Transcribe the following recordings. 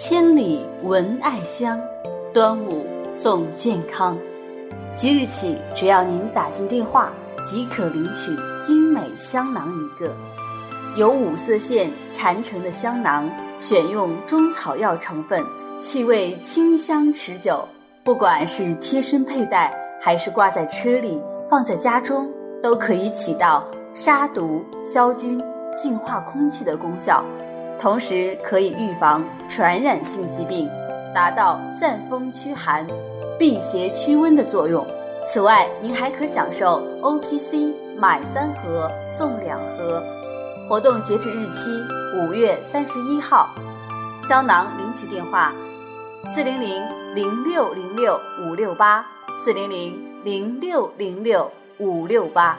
千里闻艾香，端午送健康。即日起，只要您打进电话，即可领取精美香囊一个。由五色线缠成的香囊，选用中草药成分，气味清香持久。不管是贴身佩戴，还是挂在车里、放在家中，都可以起到杀毒、消菌、净化空气的功效。同时可以预防传染性疾病，达到散风驱寒、辟邪驱瘟的作用。此外，您还可享受 O P C 买三盒送两盒，活动截止日期五月三十一号。香囊领取电话：四零零零六零六五六八四零零零六零六五六八。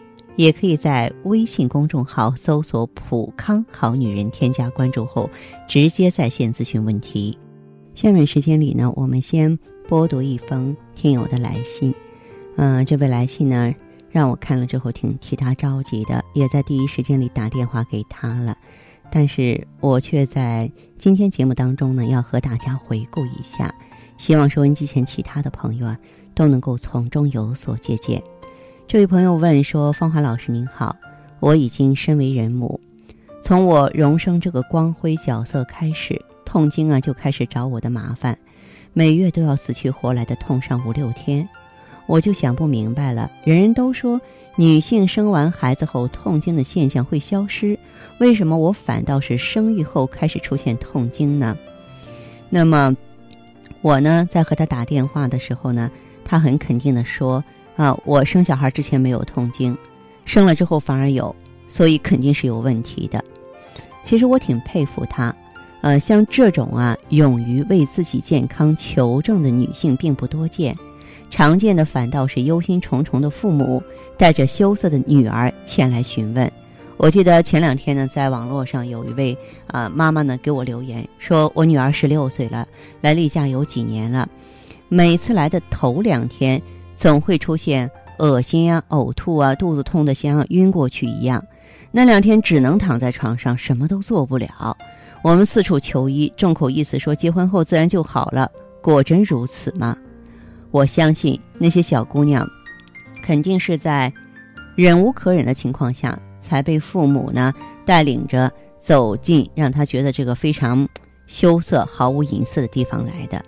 也可以在微信公众号搜索“普康好女人”，添加关注后，直接在线咨询问题。下面时间里呢，我们先播读一封听友的来信。嗯，这位来信呢，让我看了之后挺替他着急的，也在第一时间里打电话给他了。但是我却在今天节目当中呢，要和大家回顾一下，希望收音机前其他的朋友啊，都能够从中有所借鉴。这位朋友问说：“芳华老师您好，我已经身为人母，从我荣升这个光辉角色开始，痛经啊就开始找我的麻烦，每月都要死去活来的痛上五六天，我就想不明白了。人人都说女性生完孩子后痛经的现象会消失，为什么我反倒是生育后开始出现痛经呢？那么，我呢在和他打电话的时候呢，他很肯定的说。”啊，我生小孩之前没有痛经，生了之后反而有，所以肯定是有问题的。其实我挺佩服她，呃，像这种啊，勇于为自己健康求证的女性并不多见，常见的反倒是忧心忡忡的父母带着羞涩的女儿前来询问。我记得前两天呢，在网络上有一位啊妈妈呢给我留言说，我女儿十六岁了，来例假有几年了，每次来的头两天。总会出现恶心啊、呕吐啊、肚子痛的像晕过去一样，那两天只能躺在床上，什么都做不了。我们四处求医，众口一词说结婚后自然就好了。果真如此吗？我相信那些小姑娘，肯定是在忍无可忍的情况下，才被父母呢带领着走进让她觉得这个非常羞涩、毫无隐私的地方来的。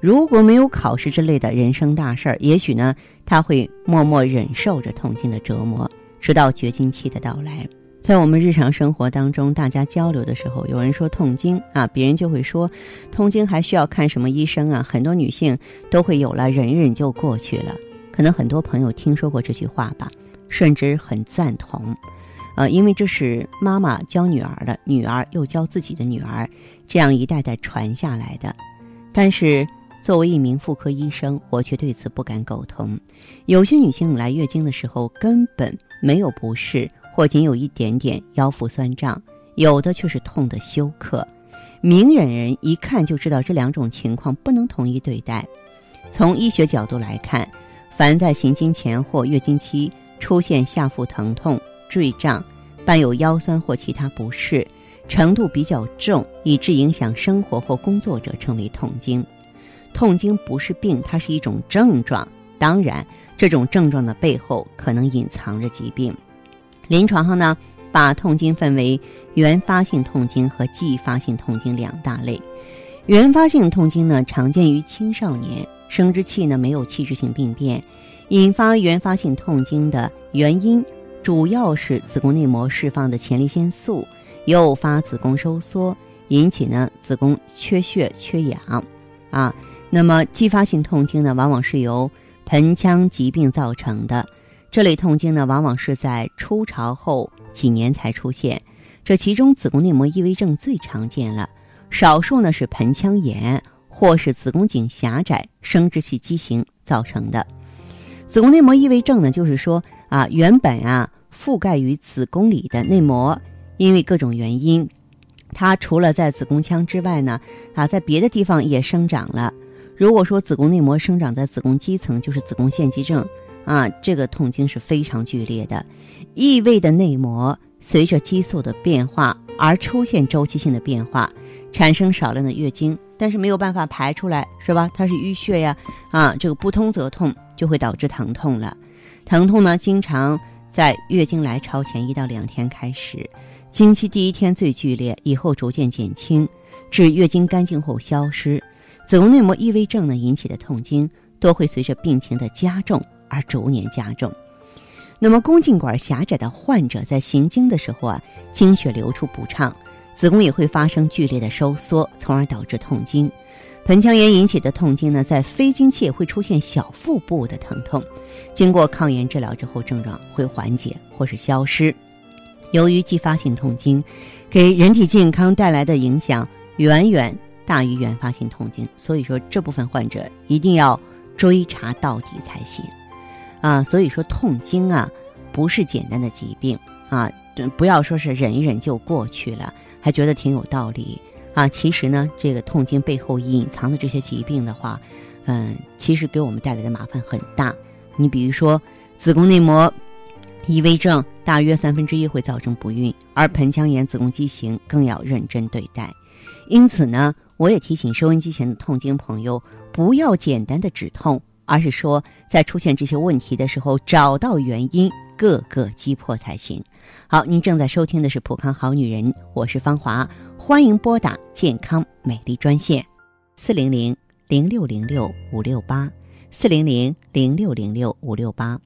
如果没有考试之类的人生大事儿，也许呢，他会默默忍受着痛经的折磨，直到绝经期的到来。在我们日常生活当中，大家交流的时候，有人说痛经啊，别人就会说，痛经还需要看什么医生啊？很多女性都会有了忍一忍就过去了。可能很多朋友听说过这句话吧，甚至很赞同，呃，因为这是妈妈教女儿的，女儿又教自己的女儿，这样一代代传下来的。但是。作为一名妇科医生，我却对此不敢苟同。有些女性来月经的时候根本没有不适，或仅有一点点腰腹酸胀，有的却是痛得休克。明眼人一看就知道这两种情况不能统一对待。从医学角度来看，凡在行经前或月经期出现下腹疼痛、坠胀，伴有腰酸或其他不适，程度比较重，以致影响生活或工作者，称为痛经。痛经不是病，它是一种症状。当然，这种症状的背后可能隐藏着疾病。临床上呢，把痛经分为原发性痛经和继发性痛经两大类。原发性痛经呢，常见于青少年，生殖器呢没有器质性病变。引发原发性痛经的原因，主要是子宫内膜释放的前列腺素诱发子宫收缩，引起呢子宫缺血缺氧，啊。那么继发性痛经呢，往往是由盆腔疾病造成的。这类痛经呢，往往是在初潮后几年才出现，这其中子宫内膜异位症最常见了，少数呢是盆腔炎或是子宫颈狭窄、生殖器畸形造成的。子宫内膜异位症呢，就是说啊，原本啊覆盖于子宫里的内膜，因为各种原因，它除了在子宫腔之外呢，啊，在别的地方也生长了。如果说子宫内膜生长在子宫肌层，就是子宫腺肌症啊，这个痛经是非常剧烈的。异位的内膜随着激素的变化而出现周期性的变化，产生少量的月经，但是没有办法排出来，是吧？它是淤血呀，啊，这个不通则痛，就会导致疼痛了。疼痛呢，经常在月经来潮前一到两天开始，经期第一天最剧烈，以后逐渐减轻，至月经干净后消失。子宫内膜异位症呢引起的痛经，都会随着病情的加重而逐年加重。那么宫颈管狭窄的患者在行经的时候啊，经血流出不畅，子宫也会发生剧烈的收缩，从而导致痛经。盆腔炎引起的痛经呢，在非经期也会出现小腹部的疼痛，经过抗炎治疗之后，症状会缓解或是消失。由于继发性痛经给人体健康带来的影响远远大于原发性痛经，所以说这部分患者一定要追查到底才行。啊，所以说痛经啊，不是简单的疾病啊，不要说是忍一忍就过去了，还觉得挺有道理啊。其实呢，这个痛经背后隐藏的这些疾病的话，嗯，其实给我们带来的麻烦很大。你比如说子宫内膜异位症，大约三分之一会造成不孕，而盆腔炎、子宫畸形更要认真对待。因此呢，我也提醒收音机前的痛经朋友，不要简单的止痛。而是说，在出现这些问题的时候，找到原因，各个击破才行。好，您正在收听的是《普康好女人》，我是芳华，欢迎拨打健康美丽专线，四零零零六零六五六八，四零零零六零六五六八。